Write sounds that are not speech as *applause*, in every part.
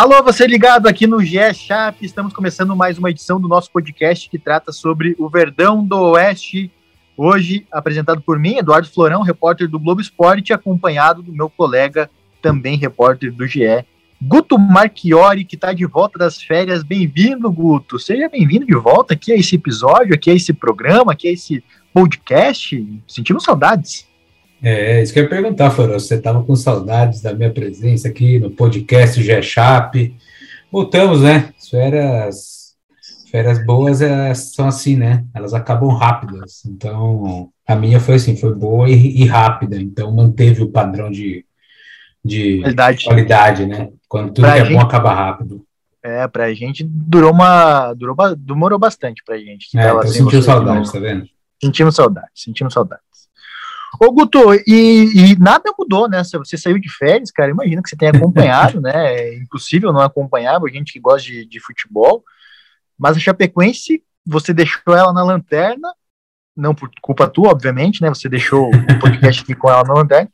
Alô, você ligado aqui no GE Chap, estamos começando mais uma edição do nosso podcast que trata sobre o Verdão do Oeste. Hoje apresentado por mim, Eduardo Florão, repórter do Globo Esporte, acompanhado do meu colega, também repórter do GE, Guto Marchiori, que está de volta das férias. Bem-vindo, Guto. Seja bem-vindo de volta aqui a esse episódio, aqui a esse programa, aqui a esse podcast. Sentimos saudades. É, isso que eu ia perguntar, Florão, você estava com saudades da minha presença aqui no podcast G-Chap. Voltamos, né? As férias, férias boas é, são assim, né? Elas acabam rápidas. Então, a minha foi assim, foi boa e, e rápida. Então, manteve o padrão de, de Qualidade. qualidade, né? Quando tudo Pra que é gente- bom acaba rápido. É, pra gente durou uma. Durou, demorou bastante pra gente. É, então sentiu saudades, de tá vendo? Sentimos saudades, sentimos saudades. Ô, Guto, e, e nada mudou, né? Você saiu de férias, cara. Imagino que você tenha acompanhado, né? É impossível não acompanhar, a gente que gosta de, de futebol. Mas a Chapecoense, você deixou ela na lanterna, não por culpa tua, obviamente, né? Você deixou o podcast aqui com ela na lanterna.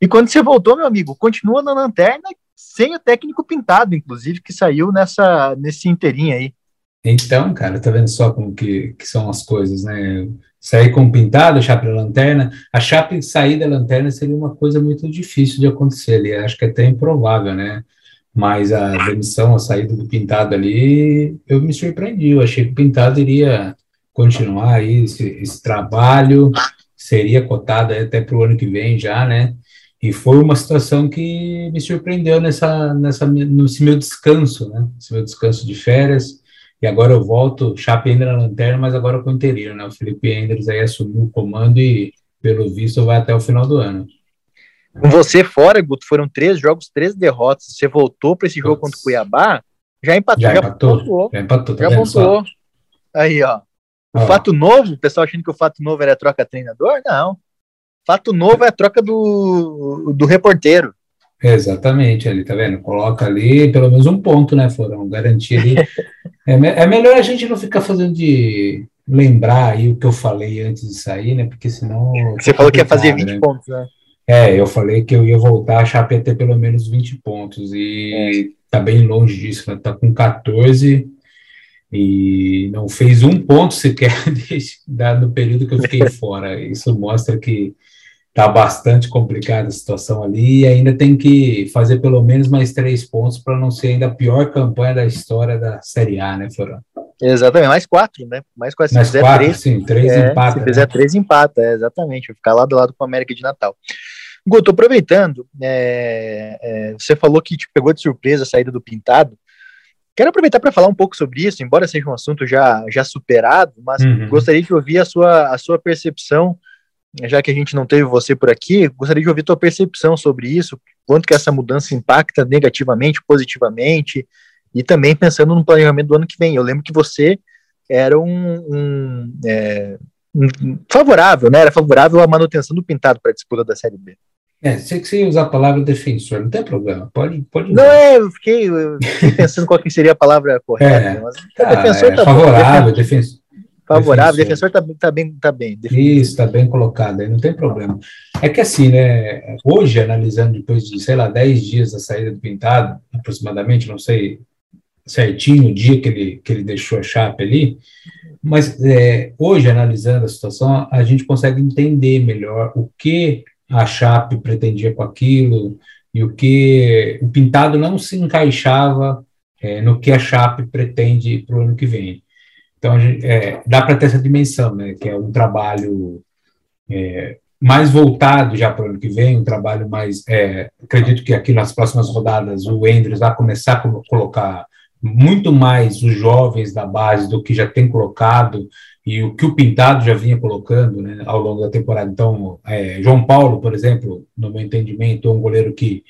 E quando você voltou, meu amigo, continua na lanterna, sem o técnico pintado, inclusive, que saiu nessa, nesse inteirinho aí. Então, cara, tá vendo só como que, que são as coisas, né? Sair com pintado, chape da lanterna. A chape sair da lanterna seria uma coisa muito difícil de acontecer ali. Acho que é até improvável, né? Mas a demissão, a saída do pintado ali, eu me surpreendi. Eu achei que o pintado iria continuar aí esse, esse trabalho, seria cotado até para o ano que vem já, né? E foi uma situação que me surpreendeu nessa, nessa, nesse meu descanso, né? Esse meu descanso de férias. E agora eu volto, Chape ainda na lanterna, mas agora com o inteirinho, né? O Felipe Enders aí assumiu o comando e, pelo visto, vai até o final do ano. Com você fora, Guto, foram três jogos, três derrotas. Você voltou para esse jogo contra o Cuiabá, já empatou, Já já, empatou? pontuou. Já empatou, tá Já pontuou. Aí, ó. O Ó, fato novo, o pessoal achando que o fato novo era a troca treinador? Não. Fato novo é a troca do, do reporteiro. Exatamente, ali, tá vendo? Coloca ali pelo menos um ponto, né, Florão? Garantir ali. *laughs* é, é melhor a gente não ficar fazendo de lembrar aí o que eu falei antes de sair, né? Porque senão. Você falou que ia fazer complicado, 20 né? pontos, né? É, eu falei que eu ia voltar a Chape ia ter pelo menos 20 pontos e tá bem longe disso, né? Tá com 14 e não fez um ponto sequer *laughs* desde, no período que eu fiquei *laughs* fora. Isso mostra que tá bastante complicada a situação ali e ainda tem que fazer pelo menos mais três pontos para não ser ainda a pior campanha da história da Série A, né, Florão? Exatamente, mais quatro, né? Mais quatro. Se Mais fizer quatro, três, sim, três é, empates. Se fizer três, empata, é, exatamente. Vai ficar lado a lado com a América de Natal. Guto, aproveitando, é, é, você falou que te pegou de surpresa a saída do Pintado. Quero aproveitar para falar um pouco sobre isso, embora seja um assunto já, já superado, mas Uhum. gostaria de ouvir a sua, a sua percepção, já que a gente não teve você por aqui, gostaria de ouvir a tua percepção sobre isso, quanto que essa mudança impacta negativamente, positivamente, e também pensando no planejamento do ano que vem. Eu lembro que você era um, um, é, um- favorável, né? Era favorável à manutenção do Pintado para a disputa da Série B. É, sei que você ia usar a palavra defensor, não tem problema, pode, pode Não é, eu fiquei, eu fiquei pensando qual que seria a palavra correta, *laughs* É. mas Ah, defensor é tá favorável, defensor. Favorável, defensor. defensor tá, bem- tá bem, bem. Isso, está bem colocado, aí não tem problema. É que assim, né, hoje, analisando depois de, sei lá, 10 dias da saída do Pintado, aproximadamente, não sei certinho o dia que ele, que ele deixou a Chape ali, mas é, hoje, analisando a situação, a gente consegue entender melhor o que a Chape pretendia com aquilo e o que o Pintado não se encaixava é, no que a Chape pretende para o ano que vem. Então, é, dá para ter essa dimensão, né, que é um trabalho é, mais voltado já para o ano que vem, um trabalho mais. é, acredito que aqui nas próximas rodadas o Endres vai começar a colo- colocar muito mais os jovens da base do que já tem colocado, e o que o Pintado já vinha colocando né, ao longo da temporada. Então, é, João Paulo, por exemplo, no meu entendimento, é um goleiro que,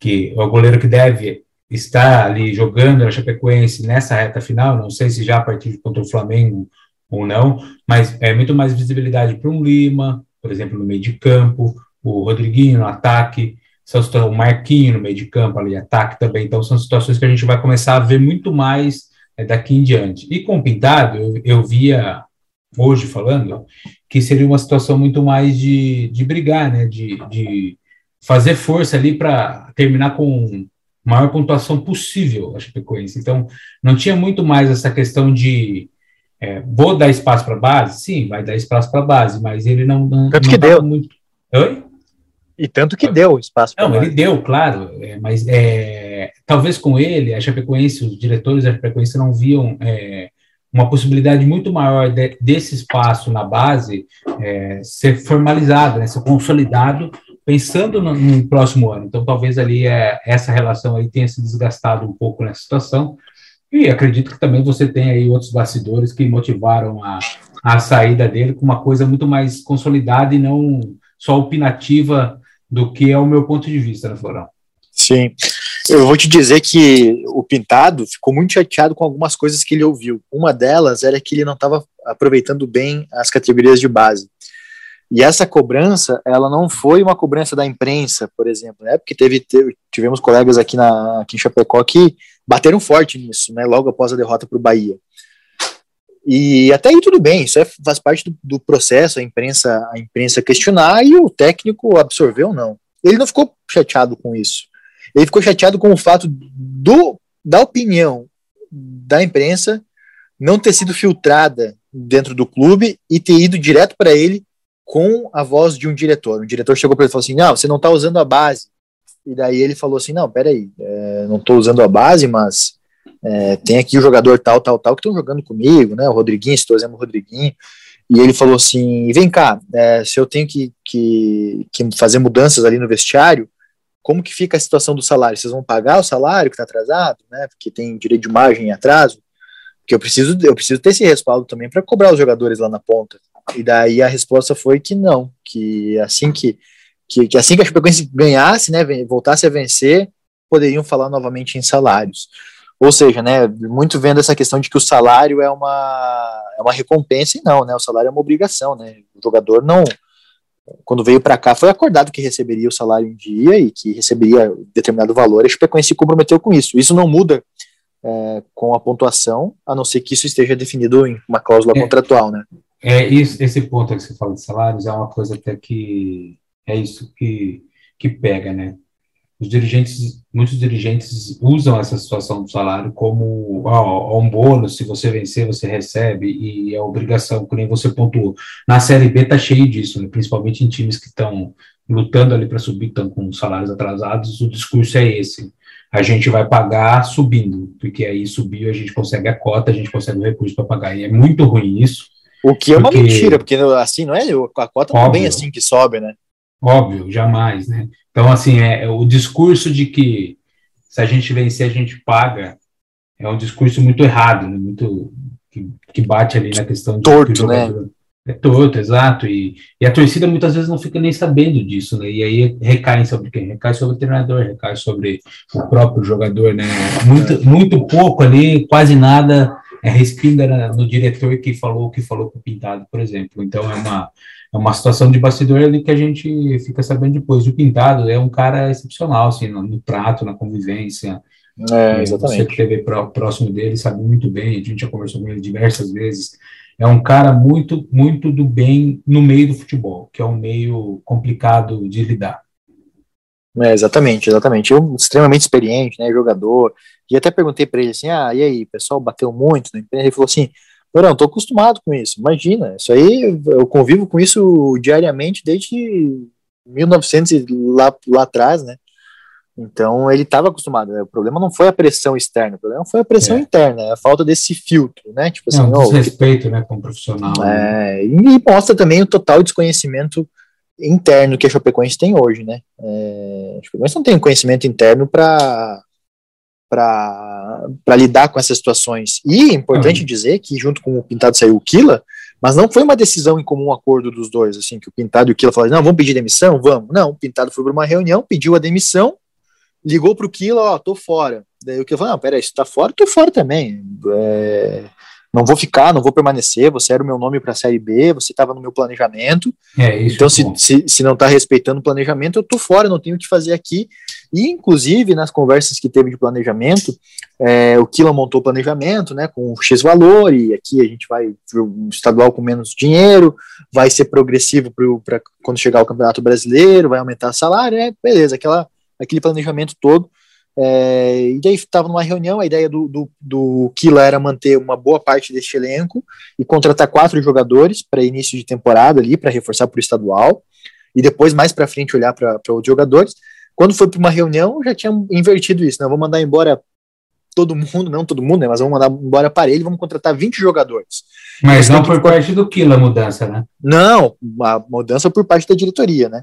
que é o goleiro que deve estar ali jogando na Chapecoense nessa reta final, não sei se já a partir contra o Flamengo ou não, mas é muito mais visibilidade para um Lima, por exemplo, no meio de campo, o Rodriguinho no ataque, o Marquinho no meio de campo ali, ataque também, então são situações que a gente vai começar a ver muito mais é, daqui em diante. E com o Pintado, eu, eu via hoje falando que seria uma situação muito mais de, de brigar, né, de, de fazer força ali para terminar com maior pontuação possível a Chapecoense. Então, não tinha muito mais essa questão de é, vou dar espaço para a base? Sim, vai dar espaço para a base, mas ele não. não tanto não que deu. Muito... Oi? E tanto que deu espaço para Não, ele deu, claro, é, mas é, talvez com ele, a Chapecoense, os diretores da Chapecoense não viam é, uma possibilidade muito maior de, desse espaço na base é, ser formalizado, né, ser consolidado pensando no, no, próximo ano. Então, talvez ali é, essa relação aí tenha se desgastado um pouco nessa situação. E acredito que também você tem aí outros bastidores que motivaram a, a saída dele com uma coisa muito mais consolidada e não só opinativa do que é o meu ponto de vista, né, Florão? Sim. Eu vou te dizer que o Pintado ficou muito chateado com algumas coisas que ele ouviu. Uma delas era que ele não estava aproveitando bem as categorias de base. E essa cobrança, ela não foi uma cobrança da imprensa, por exemplo, né? Porque teve, teve tivemos colegas aqui, na, aqui em Chapecó que bateram forte nisso, né? Logo após a derrota para o Bahia. E até aí tudo bem, isso é, faz parte do, do, processo, a imprensa, a imprensa questionar e o técnico absorveu não. Ele não ficou chateado com isso. Ele ficou chateado com o fato do, da opinião da imprensa não ter sido filtrada dentro do clube e ter ido direto para ele com a voz de um diretor. O diretor chegou para ele e falou assim: Não, você não está usando a base. E daí ele falou assim: Não, peraí, é, não estou usando a base, mas é, tem aqui o jogador tal, tal, tal, que estão jogando comigo, né? O Rodriguinho, estou usando o Rodriguinho. E ele falou assim: Vem cá, é, se eu tenho que, que, que, fazer mudanças ali no vestiário, como que fica a situação do salário? Vocês vão pagar o salário que está atrasado, né? Porque tem direito de margem e atraso. Porque eu preciso, eu preciso ter esse respaldo também para cobrar os jogadores lá na ponta. E daí a resposta foi que não, que assim que, que, que assim que a Chapecoense ganhasse, né, voltasse a vencer, poderiam falar novamente em salários. Ou seja, né, muito vendo essa questão de que o salário é uma, é uma recompensa e não, né, o salário é uma obrigação, né, o jogador não, quando veio para cá foi acordado que receberia o salário em dia e que receberia determinado valor, a Chapecoense se comprometeu com isso. Isso não muda é, com a pontuação, a não ser que isso esteja definido em uma cláusula é. contratual, né. É, isso, esse ponto que você fala de salários é uma coisa até que é isso que, que pega, né? Os dirigentes, muitos dirigentes usam essa situação do salário como ó, um bônus, se você vencer, você recebe, e é obrigação, que nem você pontuou. Na Série B tá cheio disso, né? principalmente em times que estão lutando ali para subir, estão com salários atrasados, o discurso é esse. A gente vai pagar subindo, porque aí subiu, a gente consegue a cota, a gente consegue o recurso para pagar. E é muito ruim isso, o que é uma mentira, porque assim, não é? A cota não é bem assim que sobe, né? Óbvio, jamais, né? Então, assim, é, é, o discurso de que se a gente vencer, a gente paga, é um discurso muito errado, né? Muito, que, que bate ali na questão de. Torto, né? É torto, exato. E, e a torcida muitas vezes não fica nem sabendo disso, né? E aí recai sobre quem? Recai sobre o treinador, recai sobre o próprio jogador, né? Muito, muito pouco ali, quase nada é, respinga no diretor que falou que falou com o Pintado, por exemplo. Então é uma, é uma situação de bastidor ali que a gente fica sabendo depois. O Pintado é um cara excepcional, assim, no, no trato, na convivência. É, exatamente. Você que esteve próximo dele sabe muito bem, a gente já conversou com ele diversas vezes. É um cara muito, muito do bem no meio do futebol, que é um meio complicado de lidar. É, exatamente, exatamente. Eu, extremamente experiente, né, jogador. E até perguntei para ele assim: ah, e aí, o pessoal bateu muito na Ele falou assim: não, tô acostumado com isso. Imagina, isso aí eu convivo com isso diariamente desde 1900 lá, lá atrás, né? Então ele estava acostumado. Né? O problema não foi a pressão externa, o problema foi a pressão é. interna, a falta desse filtro, né? Tipo assim, não, desrespeito, né, com o profissional. É, né? E mostra também o total desconhecimento interno que a Chapecoense tem hoje, né? É, a Chapecoense não tem conhecimento interno para para lidar com essas situações. E é importante uhum. dizer que junto com o Pintado saiu o Kila, Mas não foi uma decisão em comum acordo dos dois, assim, que o Pintado e o Kila falaram, não, vamos pedir demissão? Vamos. Não, o Pintado foi para uma reunião, pediu a demissão, ligou para o Kila, ó, tô fora. Daí o Kila falou, não, peraí, você tá fora? Tô fora também. É, não vou ficar, não vou permanecer, você era o meu nome para a Série B, você estava no meu planejamento. É, isso então, se, se, se, não está respeitando o planejamento, eu tô fora, não tenho o que fazer aqui. E, inclusive, nas conversas que teve de planejamento, é, o Kila montou o planejamento, né, com X valor, e aqui a gente vai um estadual com menos dinheiro, vai ser progressivo para quando chegar o Campeonato Brasileiro, vai aumentar o salário, é, beleza, aquela, aquele planejamento todo. É, e daí estava numa reunião, a ideia do, do, do Kila era manter uma boa parte deste elenco e contratar quatro jogadores para início de temporada ali, para reforçar para o estadual, e depois mais para frente olhar para outros jogadores. Quando foi para uma reunião, já tinha invertido isso, né? Vamos mandar embora todo mundo, não todo mundo, né? Mas vamos mandar embora para ele, vamos contratar 20 jogadores. Mas não por parte do Kila a mudança, né? Não, a mudança por parte da diretoria, né?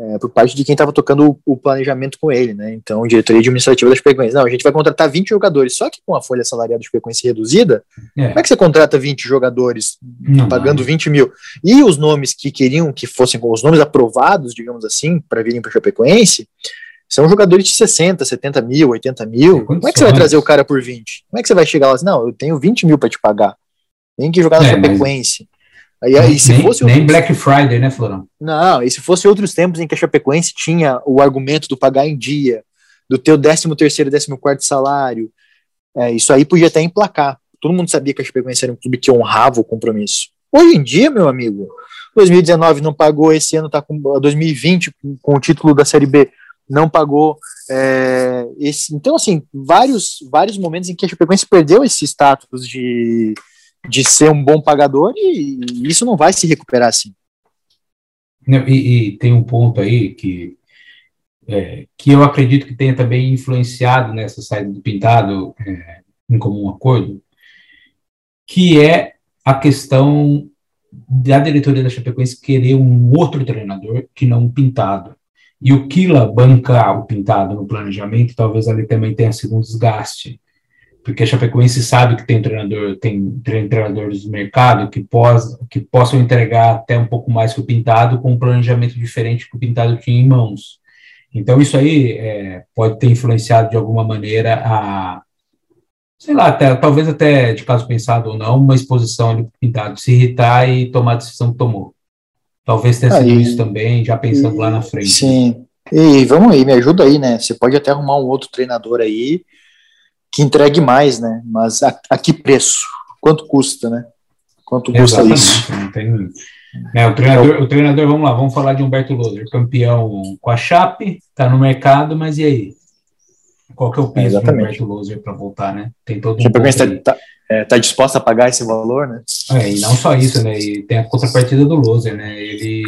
É, por parte de quem estava tocando o, o, planejamento com ele, né? Então, diretoria administrativa da Chapecoense. Não, a gente vai contratar 20 jogadores, só que com a folha salarial da Chapecoense reduzida, é. como é que você contrata 20 jogadores não, pagando não. 20 mil? E os nomes que queriam que fossem com os nomes aprovados, digamos assim, para virem para a Chapecoense, são jogadores de 60, 70 mil, 80 mil. Como é que você vai trazer o cara por 20? Como é que você vai chegar lá assim, não, eu tenho 20 mil para te pagar. Tem que jogar na é, Chapecoense. Mas... Se nem, fosse nem Black Friday, né, Florão? Não, e se fosse outros tempos em que a Chapecoense tinha o argumento do pagar em dia, do teu 13 terceiro, 14 quarto salário, é, isso aí podia até emplacar. Todo mundo sabia que a Chapecoense era um clube que honrava o compromisso. Hoje em dia, meu amigo, 2019 não pagou, esse ano tá com 2020 com, com o título da Série B não pagou. É, esse, então, assim, vários, vários momentos em que a Chapecoense perdeu esse status de de ser um bom pagador e isso não vai se recuperar assim. E, e tem um ponto aí que é, que eu acredito que tenha também influenciado nessa saída do Pintado é, em comum acordo, que é a questão da diretoria da Chapecoense querer um outro treinador que não um Pintado. E o Kila bancar o Pintado no planejamento, talvez ali também tenha sido um desgaste porque a Chapecoense sabe que tem treinador, tem treinadores do mercado que, pós, que possam entregar até um pouco mais que o Pintado com um planejamento diferente que o Pintado tinha em mãos. Então isso aí é, pode ter influenciado de alguma maneira a, sei lá, até, talvez até de caso pensado ou não, uma exposição ali Pintado se irritar e tomar a decisão que tomou. Talvez tenha sido isso também, já pensando e, lá na frente. Sim. E vamos aí, me ajuda aí, né? Você pode até arrumar um outro treinador aí que entregue mais, né? Mas a, a que preço? Quanto custa, né? Quanto custa Exatamente, isso? Não tem... É, o, treinador, o treinador, vamos lá, vamos falar de Humberto Loser, campeão com a Chape, tá no mercado, mas e aí? Qual que é o peso é, do Humberto Loser para voltar, né? Tem todo um está tá, é, tá disposto a pagar esse valor, né? É, e não só isso, né? E tem a contrapartida do Loser, né? Ele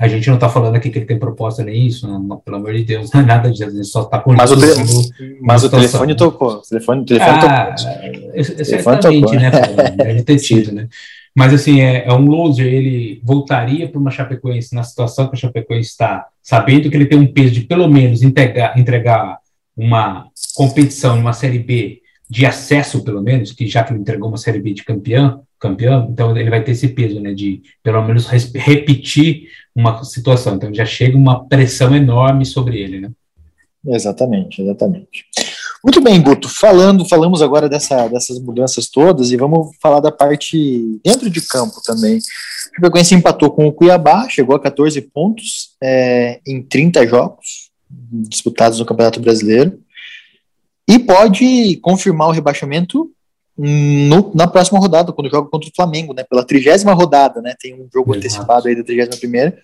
a gente não está falando aqui que ele tem proposta nem isso, não, não, pelo amor de Deus, não é nada disso, ele só está com Mas, o, te mas o telefone tocou. O telefone, o telefone ah, tocou. Certamente, né? *laughs* Deve ter tido, né? Mas assim, é, é um loser, ele voltaria para uma Chapecoense na situação que a Chapecoense está, sabendo que ele tem um peso de pelo menos entregar, entregar uma competição, uma Série B de acesso, pelo menos, que já que ele entregou uma Série B de campeão, campeão, então ele vai ter esse peso, né, de pelo menos repetir uma situação. Então já chega uma pressão enorme sobre ele, né? Exatamente, exatamente. Muito bem, Guto. Falando, falamos agora dessa, dessas mudanças todas e vamos falar da parte dentro de campo também. O Chapecoense empatou com o Cuiabá, chegou a 14 pontos é, em 30 jogos disputados no Campeonato Brasileiro e pode confirmar o rebaixamento no, na próxima rodada, quando joga contra o Flamengo, né? Pela trigésima rodada, né? Tem um jogo Exato. antecipado aí da trigésima primeira.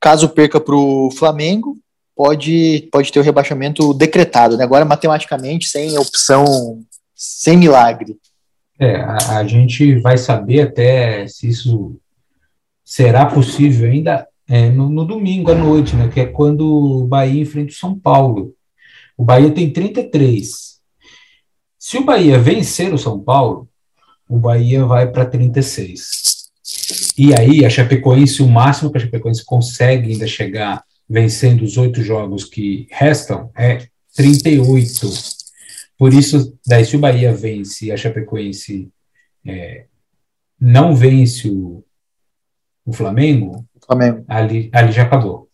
Caso perca para o Flamengo, pode, pode ter o rebaixamento decretado, né? Agora, matematicamente, sem opção, sem milagre. É, a, a gente vai saber até se isso será possível ainda é, no, no, domingo à noite, né? Que é quando o Bahia enfrenta o São Paulo. O Bahia tem 33. Se o Bahia vencer o São Paulo, o Bahia vai para 36. E aí a Chapecoense, o máximo que a Chapecoense consegue ainda chegar vencendo os oito jogos que restam é 38. Por isso, daí se o Bahia vence e a Chapecoense é, não vence o, o Flamengo, Flamengo. ali, ali já acabou.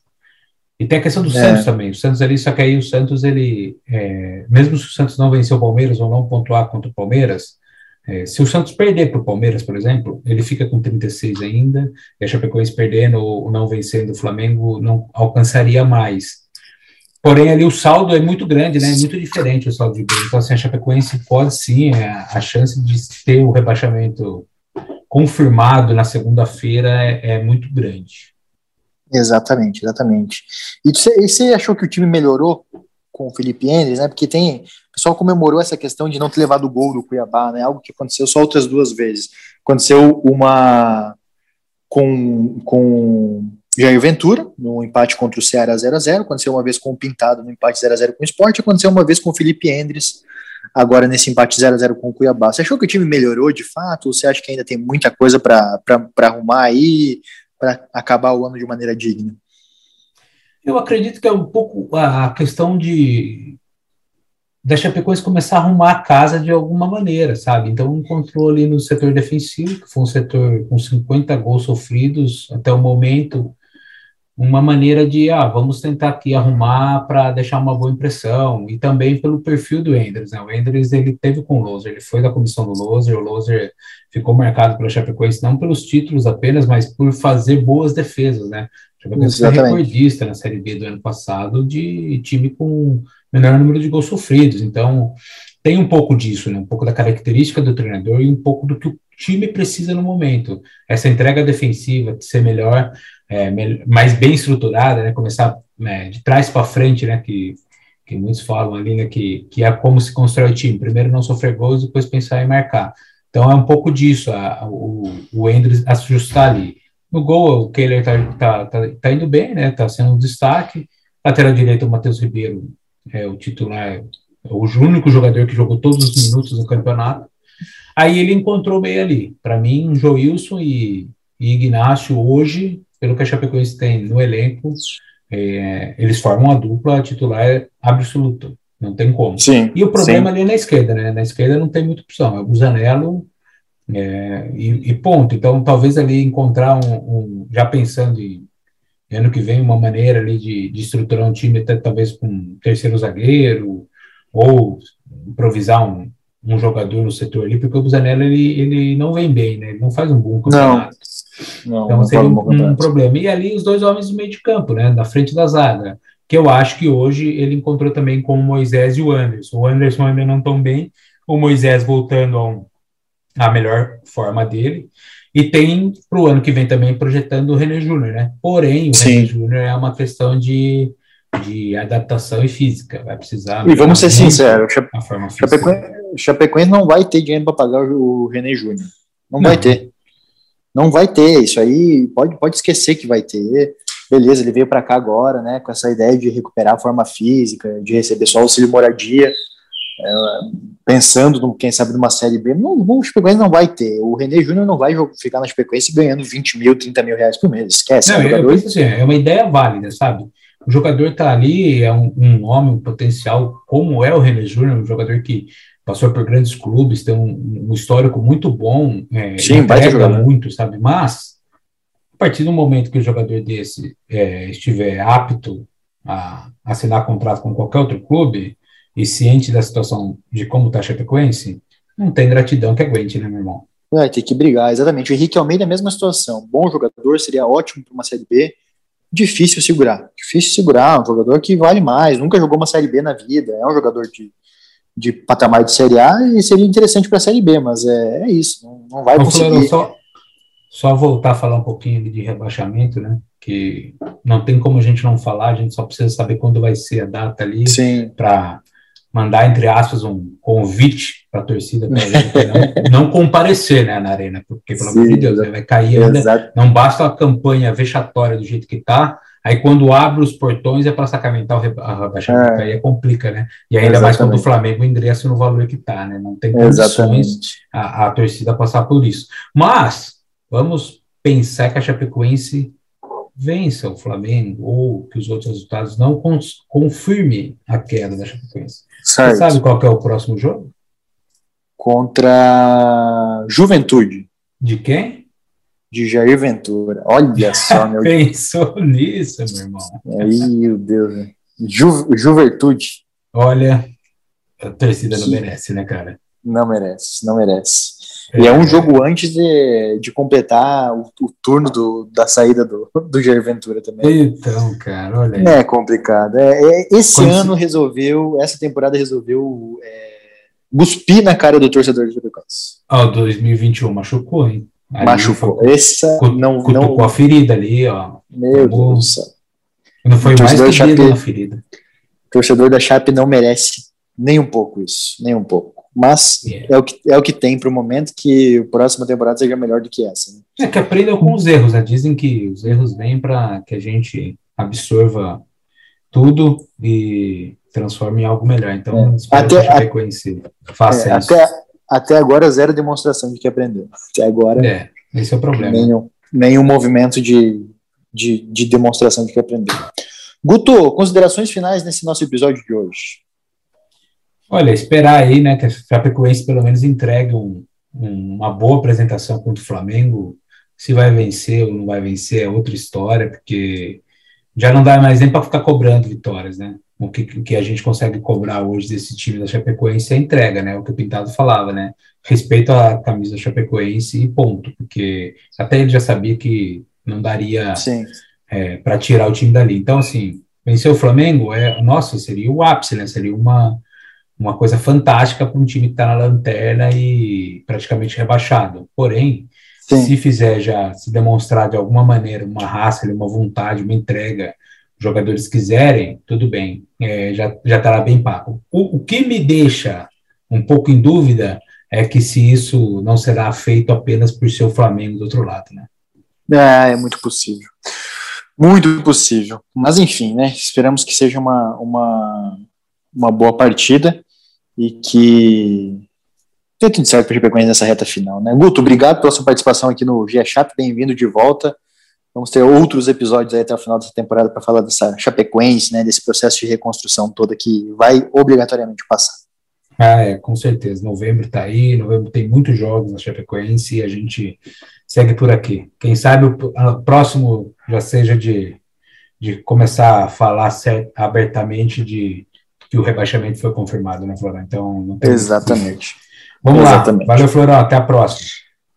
E tem a questão do É. Santos também. O Santos ali, só que aí o Santos, ele, é, mesmo se o Santos não vencer o Palmeiras ou não pontuar contra o Palmeiras, é, se o Santos perder para o Palmeiras, por exemplo, ele fica com 36 ainda, e a Chapecoense perdendo ou não vencendo o Flamengo não alcançaria mais. Porém, ali o saldo é muito grande, né? É muito diferente o saldo de gols. Então, assim, a Chapecoense pode sim, é, a chance de ter o rebaixamento confirmado na segunda-feira é, é muito grande. Exatamente, exatamente. E você, achou que o time melhorou com o Felipe Endres, né? Porque tem. O pessoal comemorou essa questão de não ter levado o gol do Cuiabá, né? Algo que aconteceu só outras duas vezes. Aconteceu uma com, com Jair Ventura, no empate contra o Ceará 0x0, aconteceu uma vez com o Pintado no empate 0x0 com o Sport, aconteceu uma vez com o Felipe Endres, agora nesse empate 0x0 com o Cuiabá. Você achou que o time melhorou de fato? Ou você acha que ainda tem muita coisa para arrumar aí, para acabar o ano de maneira digna? Eu acredito que é um pouco a questão de da Chapecoense começar a arrumar a casa de alguma maneira, sabe? Então encontrou ali no setor defensivo, que foi um setor com 50 gols sofridos até o momento, uma maneira de, ah, vamos tentar aqui arrumar para deixar uma boa impressão, e também pelo perfil do Enders, né? O Enders, ele teve com o Loser, ele foi da comissão do Loser, o Loser ficou marcado pela Chapecoense não pelos títulos apenas, mas por fazer boas defesas, né? A Chapecoense foi recordista na Série B do ano passado de time com menor número de gols sofridos. Então, tem um pouco disso, né? um pouco da característica do treinador e um pouco do que o time precisa no momento. Essa entrega defensiva de ser melhor, é, mais bem estruturada, né? começar né, de trás para frente, né? que, que muitos falam ali, né? que, que é como se constrói o time. Primeiro não sofrer gols, depois pensar em marcar. Então, é um pouco disso, a, o, o Endres ajustar ali. No gol, o Kehler tá, tá, tá, tá indo bem, né? Tá sendo um destaque. Lateral direito, o Matheus Ribeiro é o titular, é o único jogador que jogou todos os minutos no campeonato. Aí ele encontrou meio ali. Para mim, Joilson e, e Ignacio, hoje, pelo que a Chapecoense tem no elenco, é, eles formam a dupla titular absoluta. Não tem como. Sim, e o problema sim. ali é na esquerda, né? Na esquerda não tem muita opção. É o Busanello é, e, e, ponto. Então, talvez ali encontrar um, um, já pensando em ano que vem, uma maneira ali de, de estruturar um time, até talvez com um terceiro zagueiro, ou improvisar um, um jogador no setor ali, porque o Busanello, ele, ele não vem bem, né? Ele não faz um bom campeonato. Não, então, seria um, um problema. E ali os dois homens do meio de campo, né? Na frente da zaga. Que eu acho que hoje ele encontrou também com o Moisés e o Anderson. O Anderson ainda não tão bem, o Moisés voltando a um, a melhor forma dele. E tem para o ano que vem também projetando o René Júnior, né? Porém, o René Júnior é uma questão de, de adaptação e física. Vai precisar. E vamos ser sinceros: Chapecoense, Chapecoense não vai ter dinheiro para pagar o René Júnior. Não, não, vai ter. Não vai ter. Isso aí pode, pode esquecer que vai ter. Beleza, ele veio para cá agora, né? Com essa ideia de recuperar a forma física, de receber só auxílio moradia. É, pensando, no, quem sabe, numa série B, não, o Chapecoense não vai ter. O René Júnior não vai ficar na Chapecoense ganhando 20 mil, 30 mil reais por mês. Esquece. Não, eu penso assim, é uma ideia válida, sabe? O jogador está ali, é um, um homem, um potencial, como é o René Júnior, um jogador que passou por grandes clubes, tem um, um histórico muito bom, é, Sim, muito, sabe? Mas, a partir do momento que o jogador desse é, estiver apto a assinar contrato com qualquer outro clube, e ciente da situação de como está a Chapecoense, não tem gratidão que aguente, né, meu irmão? Vai ter que brigar, exatamente. O Henrique Almeida é a mesma situação. Bom jogador, seria ótimo para uma Série B. Difícil segurar. Difícil segurar. Um jogador que vale mais. Nunca jogou uma Série B na vida. É um jogador de, de patamar de Série A e seria interessante para a Série B, mas é, é isso. Não, não vai conseguir. Florão, só, só voltar a falar um pouquinho de rebaixamento, né? Que não tem como a gente não falar, a gente só precisa saber quando vai ser a data ali para mandar, entre aspas, um convite para a torcida para não, não comparecer né, na arena, porque, pelo amor de Deus, vai cair ainda. Não basta a campanha vexatória do jeito que está, aí quando abre os portões é para sacramentar o rebaixamento, é. aí é complica, né? E ainda Exatamente. mais quando o Flamengo ingressa no valor que está, né? Não tem condições a, a torcida passar por isso. Mas, vamos pensar que a Chapecoense vença o Flamengo ou que os outros resultados não confirmem a queda da Chapecoense. Certo. Você sabe qual é o próximo jogo? Contra Juventude. De quem? De Jair Ventura. Olha só, *laughs* meu Pensou nisso, meu irmão. Aí, meu Deus. Né? Ju, Juventude. Olha, a torcida não merece, né, cara? Não merece, não merece. É, e é um jogo antes de, de completar o, o turno do, da saída do, do Jair Ventura também. Então, cara, olha aí. É complicado. É, é esse Quando ano se... resolveu, essa temporada resolveu é, cuspir na cara do torcedor de. Ó, oh, 2021 machucou, hein? Ali machucou. Foi, Essa não, não. a ferida ali, ó. Meu Deus do céu. Não foi mais que Chape, na ferida. torcedor da Chape não merece nem um pouco isso, nem um pouco. Mas yeah. é, o que, é o que tem para o momento que a próxima temporada seja melhor do que essa. Né? É que aprendam com os erros, né? Dizem que os erros vêm para que a gente absorva tudo e transforme em algo melhor. Então, é. até, a, reconhecer. Faça é, isso. Até, até agora, zero demonstração de que aprendeu. Até agora. É, esse é o problema. Nenhum, nenhum movimento de, de, de demonstração de que aprendeu. Guto, considerações finais nesse nosso episódio de hoje. Olha, esperar aí, né, que a Chapecoense pelo menos entregue um, um, uma boa apresentação contra o Flamengo. Se vai vencer ou não vai vencer é outra história, porque já não dá mais nem para ficar cobrando vitórias, né? O que, que a gente consegue cobrar hoje desse time da Chapecoense é a entrega, né? O que o Pintado falava, né? Respeito à camisa da Chapecoense e ponto, porque até ele já sabia que não daria é, para tirar o time dali. Então, assim, vencer o Flamengo é, nossa, seria o ápice, né? Seria uma uma coisa fantástica para um time que está na lanterna e praticamente rebaixado. Porém, Sim. se fizer já, se demonstrar de alguma maneira uma raça, uma vontade, uma entrega, jogadores quiserem, tudo bem, é, já estará bem pago. O, o que me deixa um pouco em dúvida é que se isso não será feito apenas por ser o Flamengo do outro lado, né? É, é muito possível. Muito possível. Mas enfim, né? Esperamos que seja uma, uma, uma boa partida e que dê tudo certo para o Chapecoense nessa reta final. Né? Guto, obrigado pela sua participação aqui no GE Chap, bem-vindo de volta. Vamos ter outros episódios aí até o final dessa temporada para falar dessa Chapecoense, né, desse processo de reconstrução toda que vai obrigatoriamente passar. Ah, é, com certeza. Novembro está aí, novembro tem muitos jogos na Chapecoense e a gente segue por aqui. Quem sabe o próximo já seja de, de começar a falar abertamente de que o rebaixamento foi confirmado, né, Florão? Então, Exatamente. Vamos Exatamente. lá. Valeu, Florão. Até a próxima.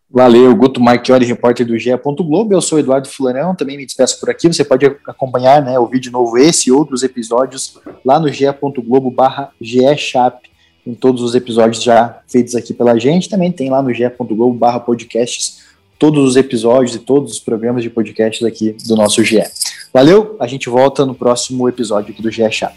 Valeu, Guto Marchiori, repórter do GE. Globo. Eu sou Eduardo Florão, também me despeço por aqui. Você pode acompanhar né, o vídeo novo, esse e outros episódios, lá no ge.globo barra GEChap, em todos os episódios já feitos aqui pela gente. Também tem lá no ge.globo barra podcasts todos os episódios e todos os programas de podcasts aqui do nosso GE. Valeu, a gente volta no próximo episódio aqui do GE Chap.